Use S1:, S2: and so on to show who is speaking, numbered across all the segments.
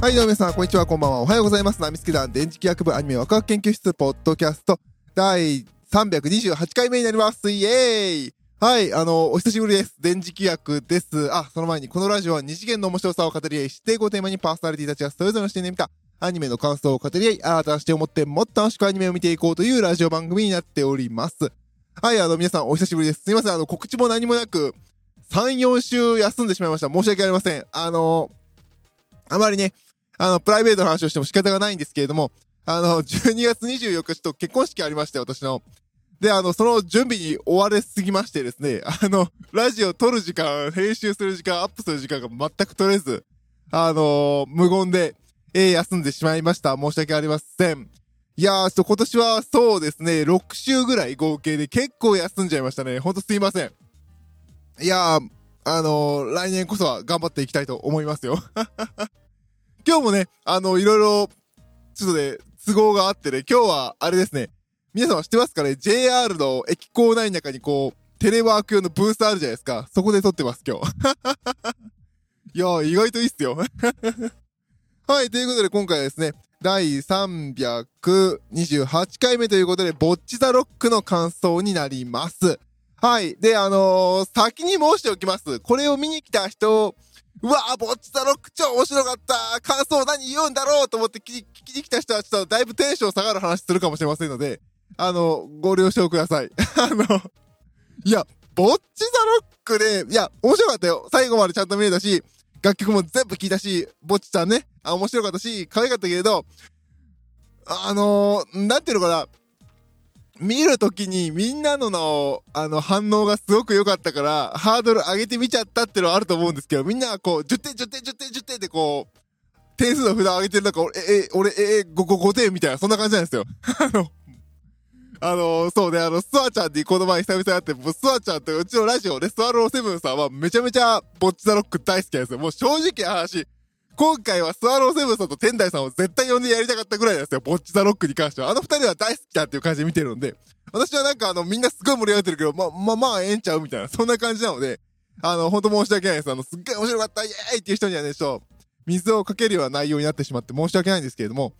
S1: はい、どうも皆さん、こんにちは、こんばんは。おはようございます。ナミスケ団電磁気学部アニメワクワク研究室ポッドキャスト第328回目になります。イエーイはい、あの、お久しぶりです。電磁気学です。あ、その前に、このラジオは二次元の面白さを語り合い、指定語テーマにパーソナリティたちがそれぞれの視点で見たアニメの感想を語り合い、新たな視点を持ってもっと楽しくアニメを見ていこうというラジオ番組になっております。はい、あの、皆さんお久しぶりです。すいません、あの、告知も何もなく、3、4週休んでしまいました。申し訳ありません。あの、あまりね、あの、プライベートの話をしても仕方がないんですけれども、あの、12月24日ちょっと結婚式ありまして、私の。で、あの、その準備に追われすぎましてですね、あの、ラジオ撮る時間、編集する時間、アップする時間が全く取れず、あの無言で、えー休んでしまいました。申し訳ありません。いやー、ちょっと今年はそうですね、6週ぐらい合計で結構休んじゃいましたね。ほんとすいません。いやー、あのー来年こそは頑張っていきたいと思いますよ。今日もね、あの、いろいろ、ちょっとね、都合があってね、今日は、あれですね、皆様知ってますかね ?JR の駅構内の中にこう、テレワーク用のブースあるじゃないですか。そこで撮ってます、今日。いやー、意外といいっすよ。はい、ということで今回はですね、第328回目ということで、ボッチザロックの感想になります。はい。で、あのー先に申しておきます。これを見に来た人、うわー、ボッチザロック超面白かった感想何言うんだろうと思って聞きに来た人はちょっとだいぶテンション下がる話するかもしれませんので、あの、ご了承ください。あの、いや、ボッチザロックで、いや、面白かったよ。最後までちゃんと見れたし、楽曲も全部聴いたし、ぼっちちゃんね、あ、面白かったし、可愛かったけれど、あのー、なんていうのかな、見るときにみんなのの、あの、反応がすごく良かったから、ハードル上げてみちゃったっていうのはあると思うんですけど、みんながこう、10点、10点、10点、10点ってこう、点数の札を上げてる中、俺、え、え、俺、え、え、5、5、5点みたいな、そんな感じなんですよ。あの、あの、そうね、あの、スワちゃんにこの前久々に会って、もうスワちゃんとうちのラジオで、スワローセブンさんはめちゃめちゃボッチザロック大好きなんですよ。もう正直な話、今回はスワローセブンさんと天台さんを絶対呼んでやりたかったぐらいなんですよ。ボッチザロックに関しては。あの二人は大好きだっていう感じで見てるんで、私はなんかあの、みんなすごい盛り上がってるけど、ま、ま、まあ、ええんちゃうみたいな、そんな感じなので、あの、本当申し訳ないです。あの、すっごい面白かった、イエーイっていう人にはね、ちょっと、水をかけるような内容になってしまって申し訳ないんですけれども、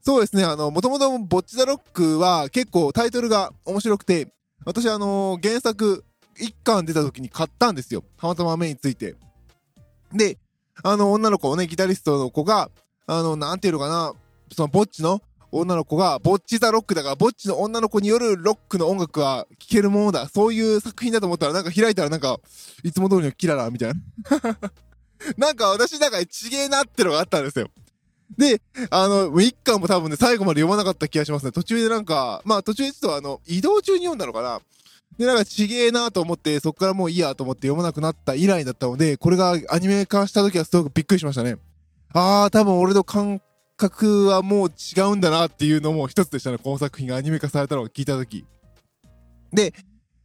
S1: そうですね、あの、もともとボッチザロックは結構タイトルが面白くて、私あの、原作1巻出た時に買ったんですよ。たまたま目について。で、あの、女の子をね、ギタリストの子が、あの、なんていうのかな、その、ぼっちの女の子が、ぼっちザロックだから、ぼっちの女の子によるロックの音楽は聴けるものだ。そういう作品だと思ったら、なんか開いたらなんか、いつも通りのキララみたいな。なんか私なんかちげえなってのがあったんですよ。で、あの、一巻も多分ね、最後まで読まなかった気がしますね。途中でなんか、まあ途中でちょっとあの、移動中に読んだのかな。で、なんかちげえなと思って、そっからもういいやと思って読まなくなった以来だったので、これがアニメ化した時はすごくびっくりしましたね。あー、多分俺の感覚はもう違うんだなっていうのも一つでしたね。この作品がアニメ化されたのを聞いた時。で、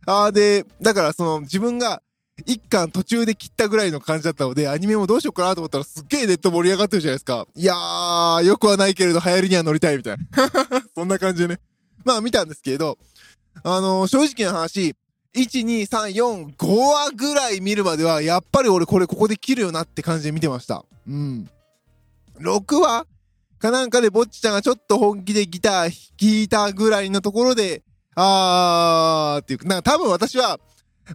S1: あーで、だからその自分が一巻途中で切ったぐらいの感じだったので、アニメもどうしようかなと思ったらすっげえネット盛り上がってるじゃないですか。いやー、よくはないけれど流行りには乗りたいみたいな。そんな感じでね。まあ見たんですけれど、あのー正直な話、1、2、3、4、5話ぐらい見るまでは、やっぱり俺これここで切るよなって感じで見てました。うん。6話かなんかでぼっちちゃんがちょっと本気でギター弾いたぐらいのところで、あーっていう、なんか多分私は、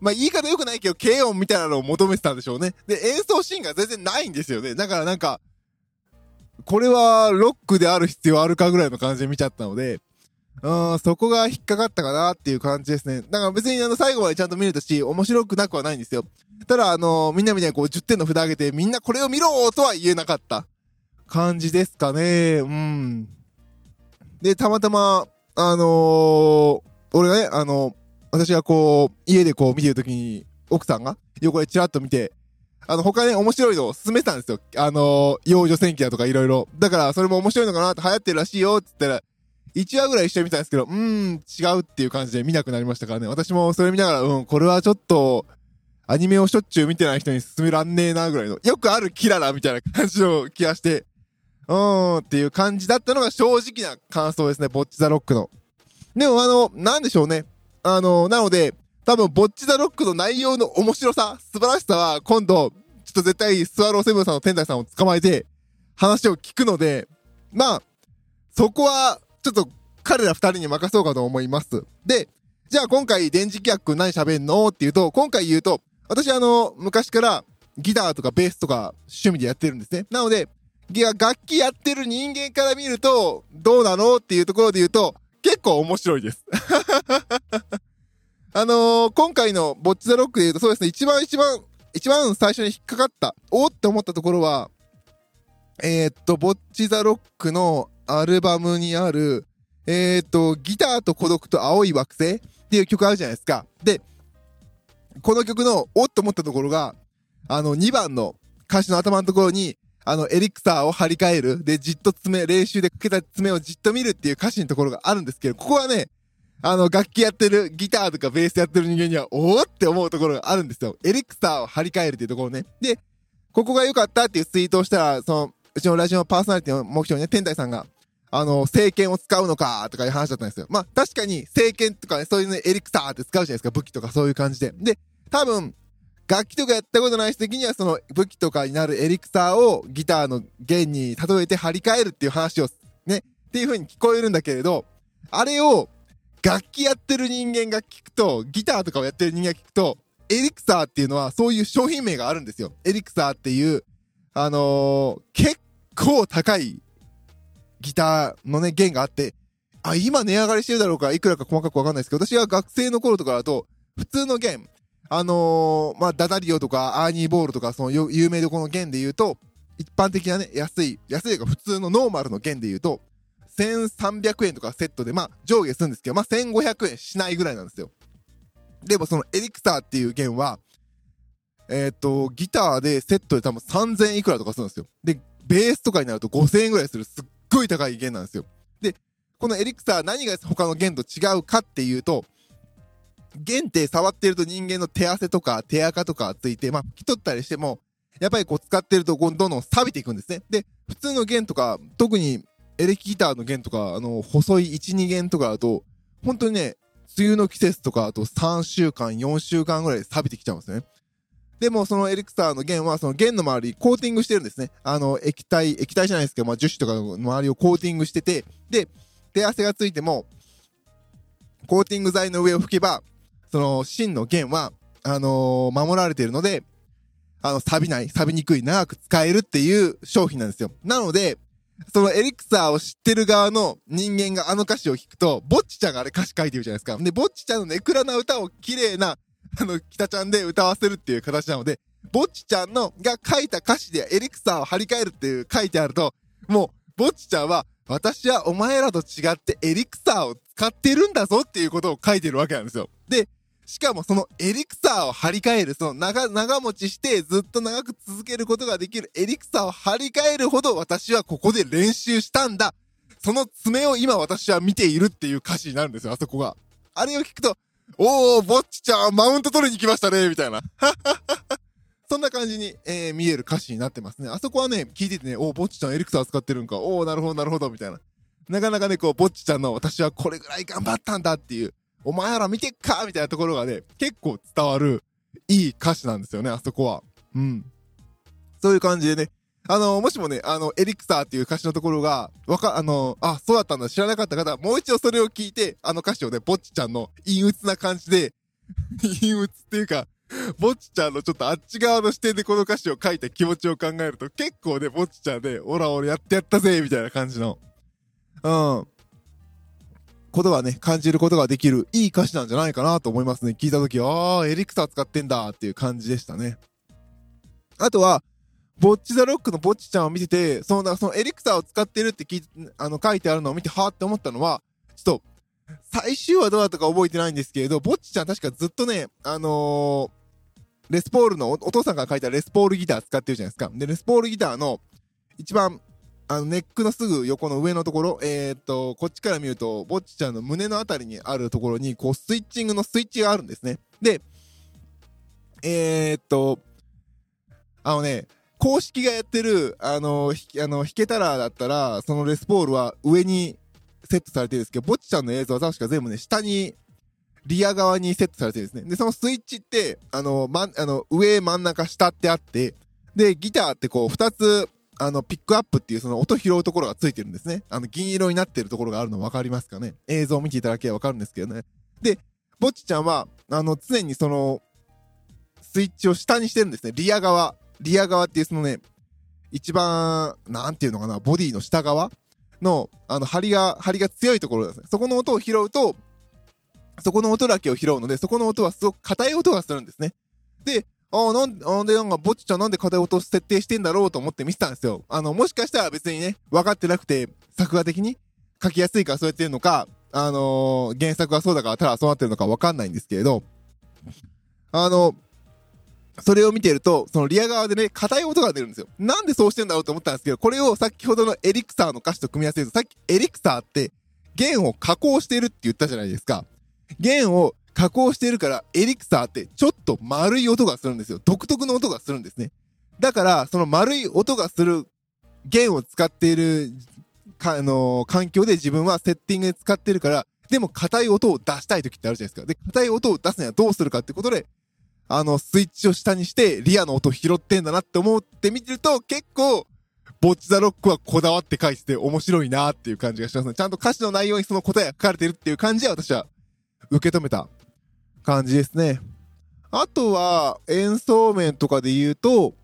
S1: まあ言い方良くないけど、軽音みたいなのを求めてたんでしょうね。で、演奏シーンが全然ないんですよね。だからなんか、これはロックである必要あるかぐらいの感じで見ちゃったので、うん、そこが引っかかったかなっていう感じですね。だから別にあの最後までちゃんと見れたし、面白くなくはないんですよ。ただあのみんなみたいにこう10点の札上げて、みんなこれを見ろとは言えなかった感じですかね。うん。で、たまたま、あのー俺がね、あの私がこう、家でこう見てるときに、奥さんが横でチラッと見て、あの、他ね、面白いのを勧めてたんですよ。あのー幼女戦記だとかいろいろ。だから、それも面白いのかなって流行ってるらしいよって言ったら、1話ぐらい一緒に見たんですけど、うーん、違うっていう感じで見なくなりましたからね。私もそれ見ながら、うん、これはちょっと、アニメをしょっちゅう見てない人に勧めらんねえなぐらいの、よくあるキララみたいな感じの気がして、うーんっていう感じだったのが正直な感想ですね、ボッチザロックの。でもあの、なんでしょうね。あの、なので、多分、ボッチザロックの内容の面白さ、素晴らしさは、今度、ちょっと絶対、スワローセブンさんの天台さんを捕まえて、話を聞くので、まあ、そこは、ちょっと彼ら二人に任そうかと思います。で、じゃあ今回電磁気役何喋んのっていうと、今回言うと、私あの、昔からギターとかベースとか趣味でやってるんですね。なので、楽器やってる人間から見ると、どうなのっていうところで言うと、結構面白いです。あのー、今回のボッチザロックで言うとそうですね、一番一番、一番最初に引っかかった、おって思ったところは、えー、っと、ボッチザロックのアルバムにある、えー、っと、ギターと孤独と青い惑星っていう曲あるじゃないですか。で、この曲のおっと思ったところが、あの、2番の歌詞の頭のところに、あの、エリクサーを張り替える。で、じっと爪、練習でかけた爪をじっと見るっていう歌詞のところがあるんですけど、ここはね、あの、楽器やってる、ギターとかベースやってる人間には、おおって思うところがあるんですよ。エリクサーを張り替えるっていうところね。で、ここが良かったっていうツイートをしたら、その、うちのラジオのパーソナリティの目標にね、天台さんが、あの、聖剣を使うのか、とかいう話だったんですよ。まあ、確かに、聖剣とかね、そういうね、エリクサーって使うじゃないですか、武器とかそういう感じで。で、多分、楽器とかやったことない人的にはその武器とかになるエリクサーをギターの弦に例えて張り替えるっていう話をね、っていう風に聞こえるんだけれど、あれを楽器やってる人間が聞くと、ギターとかをやってる人間が聞くと、エリクサーっていうのはそういう商品名があるんですよ。エリクサーっていう、あのー、結構高いギターのね、弦があって、あ、今値上がりしてるだろうか、いくらか細かくわかんないですけど、私は学生の頃とかだと、普通の弦、あのー、まあ、ダダリオとか、アーニーボールとか、その有名どこの弦で言うと、一般的なね、安い、安いが普通のノーマルの弦で言うと、1300円とかセットで、まあ、上下するんですけど、まあ、1500円しないぐらいなんですよ。でもそのエリクサーっていう弦は、えっ、ー、と、ギターでセットで多分3000いくらとかするんですよ。で、ベースとかになると5000円ぐらいするすっごい高い弦なんですよ。で、このエリクサー何が他の弦と違うかっていうと、弦って触ってると人間の手汗とか手垢とかついて、まあ、拭き取ったりしても、やっぱりこう使ってるとどんどん錆びていくんですね。で、普通の弦とか、特にエレキギターの弦とか、あの、細い1、2弦とかだと、本当にね、梅雨の季節とか、あと3週間、4週間ぐらい錆びてきちゃうんですね。でも、そのエリクサーの弦は、その弦の周り、コーティングしてるんですね。あの、液体、液体じゃないですけど、まあ、樹脂とかの周りをコーティングしてて、で、手汗がついても、コーティング剤の上を拭けば、その芯の弦は、あのー、守られているので、あの、錆びない、錆びにくい、長く使えるっていう商品なんですよ。なので、そのエリクサーを知ってる側の人間があの歌詞を聞くと、ぼっちちゃんがあれ歌詞書いてるじゃないですか。で、ぼっちちゃんのネクラな歌を綺麗な、あの、北ちゃんで歌わせるっていう形なので、ぼっちちゃんの、が書いた歌詞でエリクサーを張り替えるっていう書いてあると、もう、ぼっちちゃんは、私はお前らと違ってエリクサーを使ってるんだぞっていうことを書いてるわけなんですよ。で、しかもそのエリクサーを張り替える、その長、長持ちしてずっと長く続けることができるエリクサーを張り替えるほど私はここで練習したんだ。その爪を今私は見ているっていう歌詞になるんですよ、あそこが。あれを聞くと、おー、ぼっちちゃん、マウント取りに来ましたね、みたいな。そんな感じに、えー、見える歌詞になってますね。あそこはね、聞いててね、おー、ぼっちちゃんエリクサー使ってるんか。おー、なるほど、なるほど、みたいな。なかなかね、こう、ぼっちちゃんの私はこれぐらい頑張ったんだっていう、お前ら見てっかみたいなところがね、結構伝わる、いい歌詞なんですよね、あそこは。うん。そういう感じでね。あの、もしもね、あの、エリクサーっていう歌詞のところが、わか、あの、あ、そうだったんだ、知らなかった方、もう一度それを聞いて、あの歌詞をね、ぼっちちゃんの陰鬱な感じで、陰鬱っていうか、ぼっちちゃんのちょっとあっち側の視点でこの歌詞を書いた気持ちを考えると、結構ね、ぼっちちゃんで、オラ俺やってやったぜみたいな感じの、うん。ことがね、感じることができる、いい歌詞なんじゃないかなと思いますね。聞いたとき、ああ、エリクサー使ってんだっていう感じでしたね。あとは、ボッチザロックのボッチちゃんを見てて、その、そのエリクサーを使ってるって聞いてあの、書いてあるのを見て、はーって思ったのは、ちょっと、最終話どうだったか覚えてないんですけれど、ボッチちゃん確かずっとね、あのー、レスポールのお父さんが書いたレスポールギター使ってるじゃないですか。で、レスポールギターの一番あの、ネックのすぐ横の上のところ、えー、っと、こっちから見ると、ぼっちちゃんの胸のあたりにあるところに、こう、スイッチングのスイッチがあるんですね。で、えー、っと、あのね、公式がやってる、あの、ひあの、弾けたらだったら、そのレスポールは上にセットされてるんですけど、ぼっちちゃんの映像は確か全部ね、下に、リア側にセットされてるんですね。で、そのスイッチって、あの、ま、あの、上、真ん中、下ってあって、で、ギターってこう、二つ、あの、ピックアップっていうその音拾うところがついてるんですね。あの、銀色になってるところがあるの分かりますかね映像を見ていただければ分かるんですけどね。で、ぼっちちゃんは、あの、常にその、スイッチを下にしてるんですね。リア側。リア側っていうそのね、一番、なんていうのかな、ボディの下側の、あの、張りが、張りが強いところですね。そこの音を拾うと、そこの音だけを拾うので、そこの音はすごく硬い音がするんですね。で、ああ、なんで、なんで、なんか、ぼっちちゃんなんで硬い音を設定してんだろうと思って見てたんですよ。あの、もしかしたら別にね、分かってなくて、作画的に書きやすいからそうやってるのか、あのー、原作がそうだからただそうなってるのか分かんないんですけれど、あの、それを見てると、そのリア側でね、硬い音が出るんですよ。なんでそうしてんだろうと思ったんですけど、これを先ほどのエリクサーの歌詞と組み合わせると、さっきエリクサーって弦を加工してるって言ったじゃないですか。弦を加工してるから、エリクサーってちょっと丸い音がするんですよ。独特の音がするんですね。だから、その丸い音がする弦を使っている、あのー、環境で自分はセッティングで使ってるから、でも硬い音を出したい時ってあるじゃないですか。で、硬い音を出すにはどうするかってことで、あの、スイッチを下にして、リアの音拾ってんだなって思って見てると、結構、ボッチザロックはこだわって書いてて面白いなっていう感じがしますね。ちゃんと歌詞の内容にその答えが書かれてるっていう感じは私は受け止めた感じですね。あとは、演奏面とかで言うと、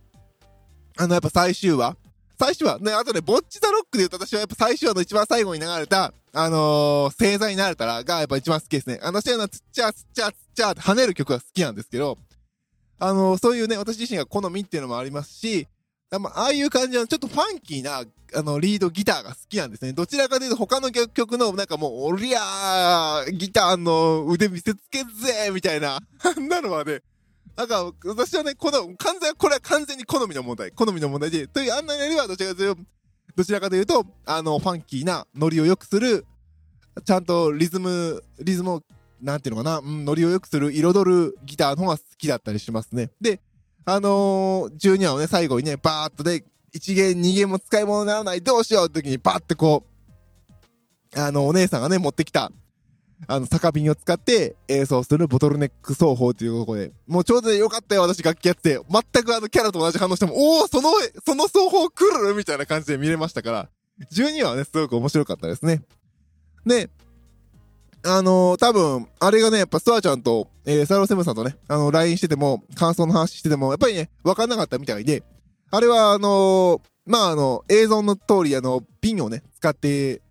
S1: あの、やっぱ最終話最終話ね、あとね、ボッチザロックで言うと私はやっぱ最終話の一番最後に流れた、あのー、星座になれたらがやっぱ一番好きですね。あの、シェのつっちゃつっちゃつっちゃって跳ねる曲が好きなんですけど、あの、そういうね、私自身が好みっていうのもありますし、あああいう感じのちょっとファンキーな、あの、リードギターが好きなんですね。どちらかというと他の曲の、なんかもう、おりゃー、ギターの腕見せつけぜみたいな、あんなのはね、なんか、私はね、この、完全、これは完全に好みの問題。好みの問題で、というあんなよりは、どちらかというと、どちらかというと、あの、ファンキーなノリを良くする、ちゃんとリズム、リズムを、なんていうのかな、うん、ノリを良くする、彩るギターの方が好きだったりしますね。で、あのー、12話をね、最後にね、バーっとで、1弦、2弦も使い物にならない、どうしようって時に、バーってこう、あの、お姉さんがね、持ってきた、あの、酒瓶を使って演奏するボトルネック奏法というところで、もうちょうどよかったよ、私楽器やって。全くあのキャラと同じ反応しても、おおその、その奏法来るみたいな感じで見れましたから、12話はね、すごく面白かったですね。で、あのー、多分、あれがね、やっぱスワちゃんと、えー、サロセブンさんとね、あの、LINE してても、感想の話してても、やっぱりね、わかんなかったみたいで、あれは、あのー、まあ、あの、映像の通り、あの、ピンをね、使って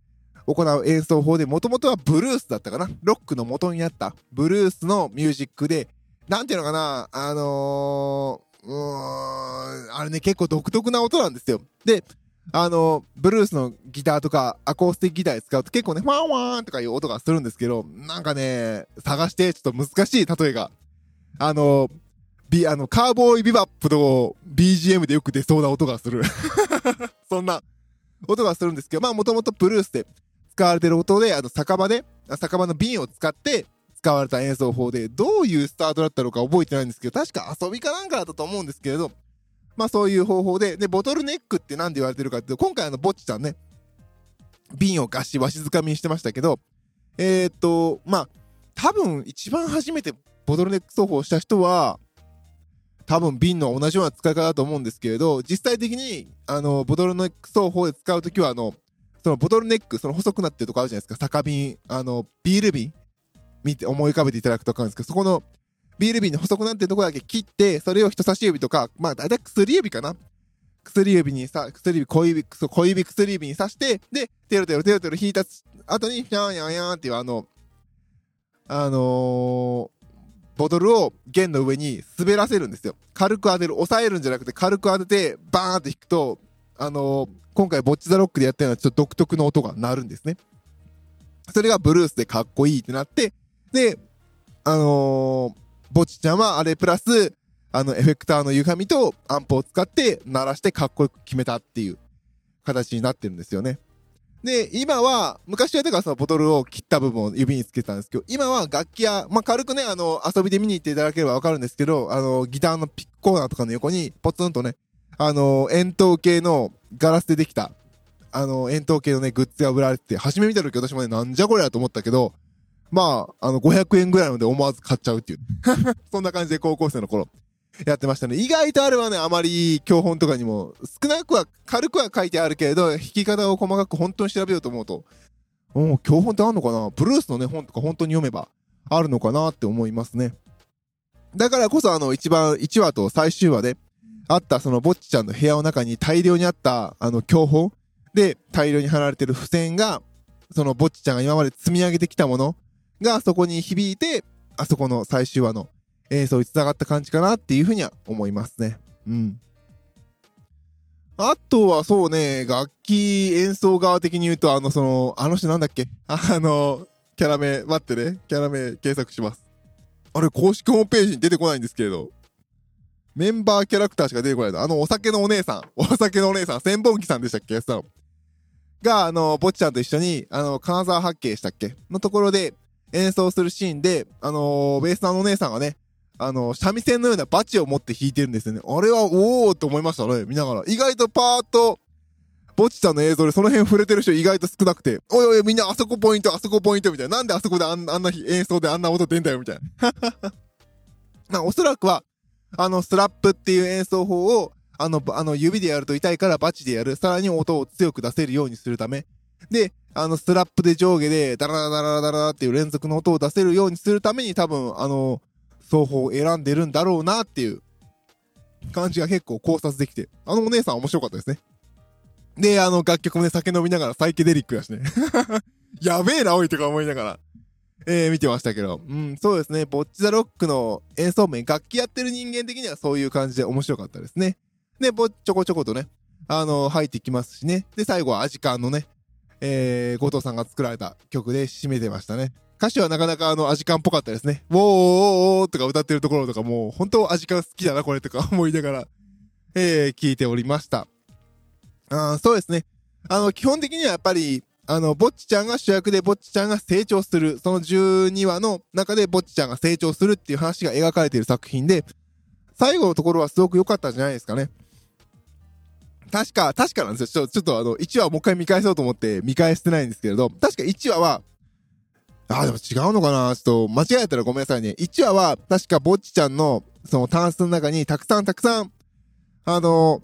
S1: 行う演奏法で、もともとはブルースだったかなロックの元になったブルースのミュージックで、なんていうのかなあのー、うーん、あれね、結構独特な音なんですよ。で、あの、ブルースのギターとか、アコースティックギター使うと結構ね、ワンワーンとかいう音がするんですけど、なんかね、探してちょっと難しい例えが。あの、ビ、あの、カーボーイビバップの BGM でよく出そうな音がする。そんな音がするんですけど、まあもともとブルースで使われてる音で、あの、酒場で、酒場の瓶を使って使われた演奏法で、どういうスタートだったのか覚えてないんですけど、確か遊びかなんかだったと思うんですけれど、まあそういう方法で、で、ボトルネックって何で言われてるかっていうと、今回あの、ぼっちさんね、瓶をガシ、わしづかみにしてましたけど、えー、っと、まあ、多分一番初めてボトルネック奏法をした人は、多分瓶の同じような使い方だと思うんですけれど、実際的に、あの、ボトルネック奏法で使うときは、あの、そのボトルネック、その細くなってるとこあるじゃないですか。酒瓶、あの、ビール瓶見て、思い浮かべていただくとかるんですけど、そこのビール瓶の細くなってるとこだけ切って、それを人差し指とか、まあ、だいたい薬指かな。薬指にさ、薬指、小指、小指薬指に刺して、で、テロテロテロテロ引いた後に、ひゃんやんやんっていうあの、あのー、ボトルを弦の上に滑らせるんですよ。軽く当てる。押さえるんじゃなくて軽く当てて、バーンって引くと、あのー、今回ボッチザロックでやったようなちょっと独特の音が鳴るんですね。それがブルースでかっこいいってなって、で、あのー、ぼっちちゃんはあれプラス、あの、エフェクターの歪みとアンプを使って鳴らしてかっこよく決めたっていう形になってるんですよね。で、今は、昔はだからそのボトルを切った部分を指につけてたんですけど、今は楽器屋、まあ、軽くね、あの、遊びで見に行っていただければわかるんですけど、あの、ギターのピックコーナーとかの横に、ポツンとね、あの、円筒形のガラスでできた、あの、円筒形のね、グッズが売られてて、初め見た時私もね、なんじゃこりゃと思ったけど、まあ、あの、500円ぐらいので思わず買っちゃうっていう。そんな感じで高校生の頃、やってましたね。意外とあれはね、あまり教本とかにも、少なくは、軽くは書いてあるけれど、弾き方を細かく本当に調べようと思うと、お教本ってあんのかな？ブルースのね、本とか本当に読めばあるのかなって思いますね。だからこそあの、一番、1話と最終話で、あったそのぼっちちゃんの部屋の中に大量にあったあの教本で大量に貼られてる付箋が、そのぼっちちゃんが今まで積み上げてきたものがそこに響いて、あそこの最終話の演奏に繋がった感じかなっていうふうには思いますね。うん。あとはそうね、楽器演奏側的に言うと、あの、その、あの人なんだっけ？あの、キャラ名、待ってね、キャラ名検索します。あれ、公式ホームページに出てこないんですけれど、メンバーキャラクターしか出てこないの。あの、お酒のお姉さん、お酒のお姉さん、千本木さんでしたっけ？さ。が、あの、ぼっちゃんと一緒に、あの、金沢八景したっけ？のところで演奏するシーンで、あのベースのお姉さんがね、あの、三味線のようなバチを持って弾いてるんですよね。あれは、おーって思いましたね、見ながら。意外とパーッと、ぼちちゃんの映像でその辺触れてる人意外と少なくて、おいおいみんなあそこポイント、あそこポイントみたいな。なんであそこであんあんな演奏であんな音出んだよみたいな。まあ、おそらくは、あの、スラップっていう演奏法を、あの、あの、指でやると痛いからバチでやる。さらに音を強く出せるようにするため。で、あの、スラップで上下で、ダラダラダラダラっていう連続の音を出せるようにするために多分、あの、双方を選んでるんだろうなっていう感じが結構考察できて、あのお姉さん面白かったですね。で、あの楽曲もね、酒飲みながらサイケデリックだしね。やべえな、おいとか思いながら、えー、見てましたけど。うん、そうですね。ボッチザロックの演奏面、楽器やってる人間的にはそういう感じで面白かったですね。で、ぼちょこちょことね、あの、入ってきますしね。で、最後はアジカンのね、えー、後藤さんが作られた曲で締めてましたね。歌詞はなかなかあの、アジカンっぽかったですね。ウォーおーおーとか歌ってるところとかもう、本当アジカン好きだな、これとか思いながら、えー、聞いておりました。あそうですね。あの、基本的にはやっぱり、あの、ぼっちちゃんが主役でぼっちちゃんが成長する。その12話の中でぼっちちゃんが成長するっていう話が描かれている作品で、最後のところはすごく良かったんじゃないですかね。確か、確かなんですよ。ちょ、っとあの、1話もう一回見返そうと思って見返してないんですけれど、確か1話は、あ、でも違うのかなちょっと間違えたらごめんなさいね。1話は、確かぼっちちゃんの、そのタンスの中にたくさんたくさん、あの、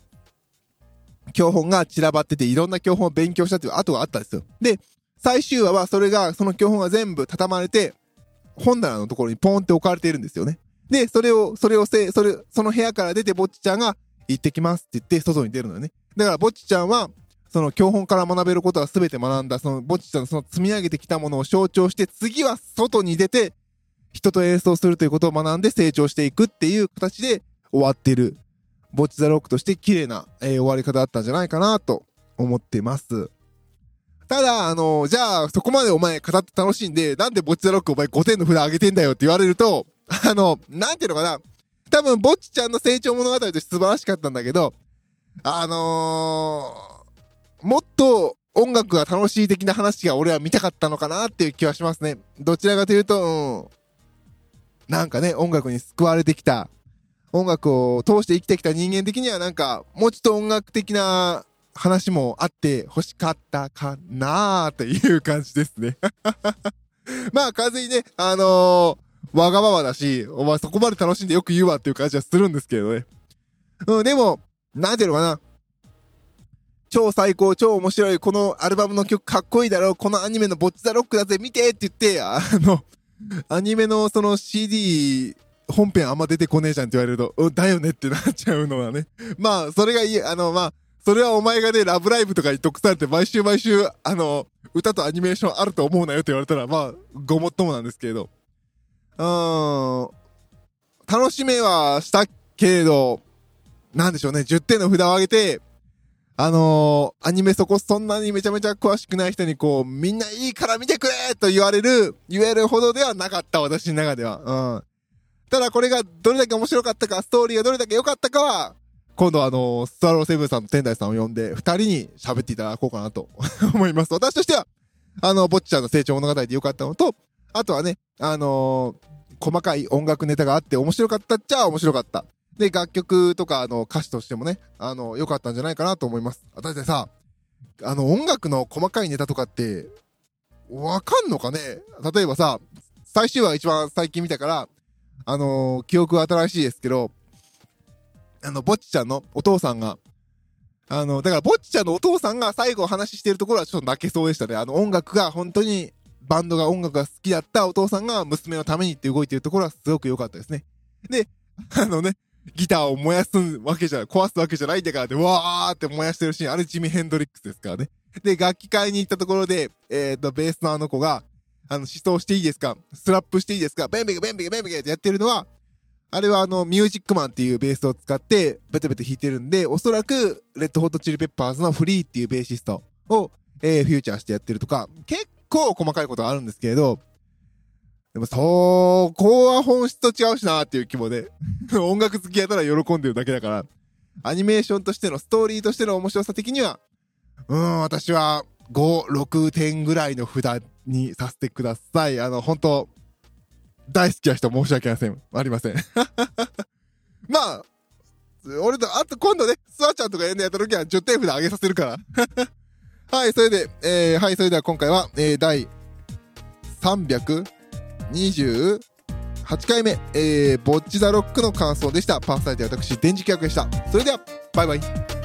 S1: 教本が散らばってて、いろんな教本を勉強したっていう後があったんですよ。で、最終話はそれが、その教本が全部畳まれて、本棚のところにポンって置かれているんですよね。で、それを、それをせ、それ、その部屋から出てぼっちちゃんが、行ってきますって言って外に出るのよね。だからぼっちちゃんは、その教本から学べることは全て学んだ、そのぼっちちゃんのその積み上げてきたものを象徴して、次は外に出て、人と演奏するということを学んで成長していくっていう形で終わってる。ぼっちザロックとして綺麗な、えー、終わり方だったんじゃないかなと思ってます。ただ、あのー、じゃあ、そこまでお前語って楽しいんで、なんでぼっちザロックお前5点の札上げてんだよって言われると、あの、なんていうのかな。多分、ぼっちちゃんの成長物語として素晴らしかったんだけど、あのー、もっと音楽が楽しい的な話が俺は見たかったのかなっていう気はしますね。どちらかというと、うん、なんかね、音楽に救われてきた、音楽を通して生きてきた人間的にはなんか、もうちょっと音楽的な話もあって欲しかったかなーっていう感じですね。まあ、完全にね、あの、わがままだし、お前そこまで楽しんでよく言うわっていう感じはするんですけどね。うん、でも、なんていうのかな。超最高、超面白い、このアルバムの曲かっこいいだろう、このアニメのボッチザロックだぜ、見てって言って、あの、アニメのその CD 本編あんま出てこねえじゃんって言われると、うん、だよねってなっちゃうのはね。まあ、それがいい、あの、まあ、それはお前がね、ラブライブとかに得されて、毎週毎週、あの、歌とアニメーションあると思うなよって言われたら、まあ、ごもっともなんですけれど。うん、楽しめはしたけれど、なんでしょうね、10点の札を上げて、あのー、アニメそこそんなにめちゃめちゃ詳しくない人にこう、みんないいから見てくれと言われる、言えるほどではなかった、私の中では。うん。ただこれがどれだけ面白かったか、ストーリーがどれだけ良かったかは、今度あのー、スワローセブンさんと天台さんを呼んで、二人に喋っていただこうかなと 思います。私としては、あの、ぼっちゃんの成長物語で良かったのと、あとはね、あのー、細かい音楽ネタがあって面白かったっちゃ面白かった。で、楽曲とか、あの、歌詞としてもね、あの、良かったんじゃないかなと思います。だってさ、あの、音楽の細かいネタとかって、わかんのかね？例えばさ、最終話一番最近見たから、あのー、記憶は新しいですけど、あの、ぼっちちゃんのお父さんが、あの、だからぼっちちゃんのお父さんが最後話してるところはちょっと泣けそうでしたね。あの、音楽が本当に、バンドが音楽が好きだったお父さんが娘のためにって動いてるところはすごく良かったですね。で、あのね、ギターを燃やすわけじゃない、壊すわけじゃないんだからで、わーって燃やしてるシーン、あれジミヘンドリックスですからね。で、楽器会に行ったところで、えっ、ー、と、ベースのあの子が、あの、思想していいですかスラップしていいですかベンビゲベンビゲベンビゲってやってるのは、あれはあの、ミュージックマンっていうベースを使って、ベテベテ弾いてるんで、おそらく、レッドホットチリペッパーズのフリーっていうベーシストを、えー、フューチャーしてやってるとか、結構細かいことあるんですけれど、でも、そこは本質と違うしなーっていう気もね、音楽好きやったら喜んでるだけだから、アニメーションとしての、ストーリーとしての面白さ的には、うん、私は5、6点ぐらいの札にさせてください。あの、本当大好きな人申し訳ありません。ありません。まあ、俺と、あと今度ね、スワちゃんとかやんのやった時は10点札上げさせるから。はい、それで、えー、はい、それでは今回は、えー、第328回目、えー、ボッチザロックの感想でした。パーサイト私、電磁気役でした。それでは、バイバイ。